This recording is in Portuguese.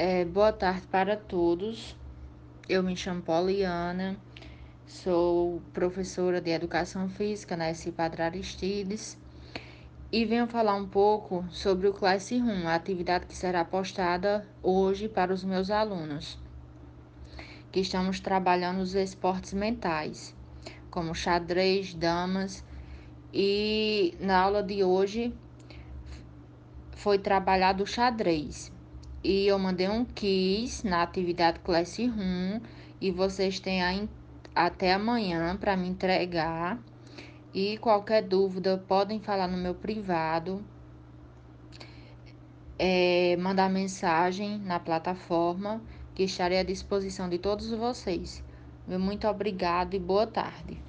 É, boa tarde para todos. Eu me chamo Poliana, sou professora de Educação Física na SC Padre Aristides e venho falar um pouco sobre o Classroom, a atividade que será postada hoje para os meus alunos, que estamos trabalhando os esportes mentais, como xadrez, damas, e na aula de hoje foi trabalhado o xadrez e eu mandei um quiz na atividade Classroom e vocês têm a, até amanhã para me entregar. E qualquer dúvida podem falar no meu privado, é, mandar mensagem na plataforma que estarei à disposição de todos vocês. Muito obrigado e boa tarde.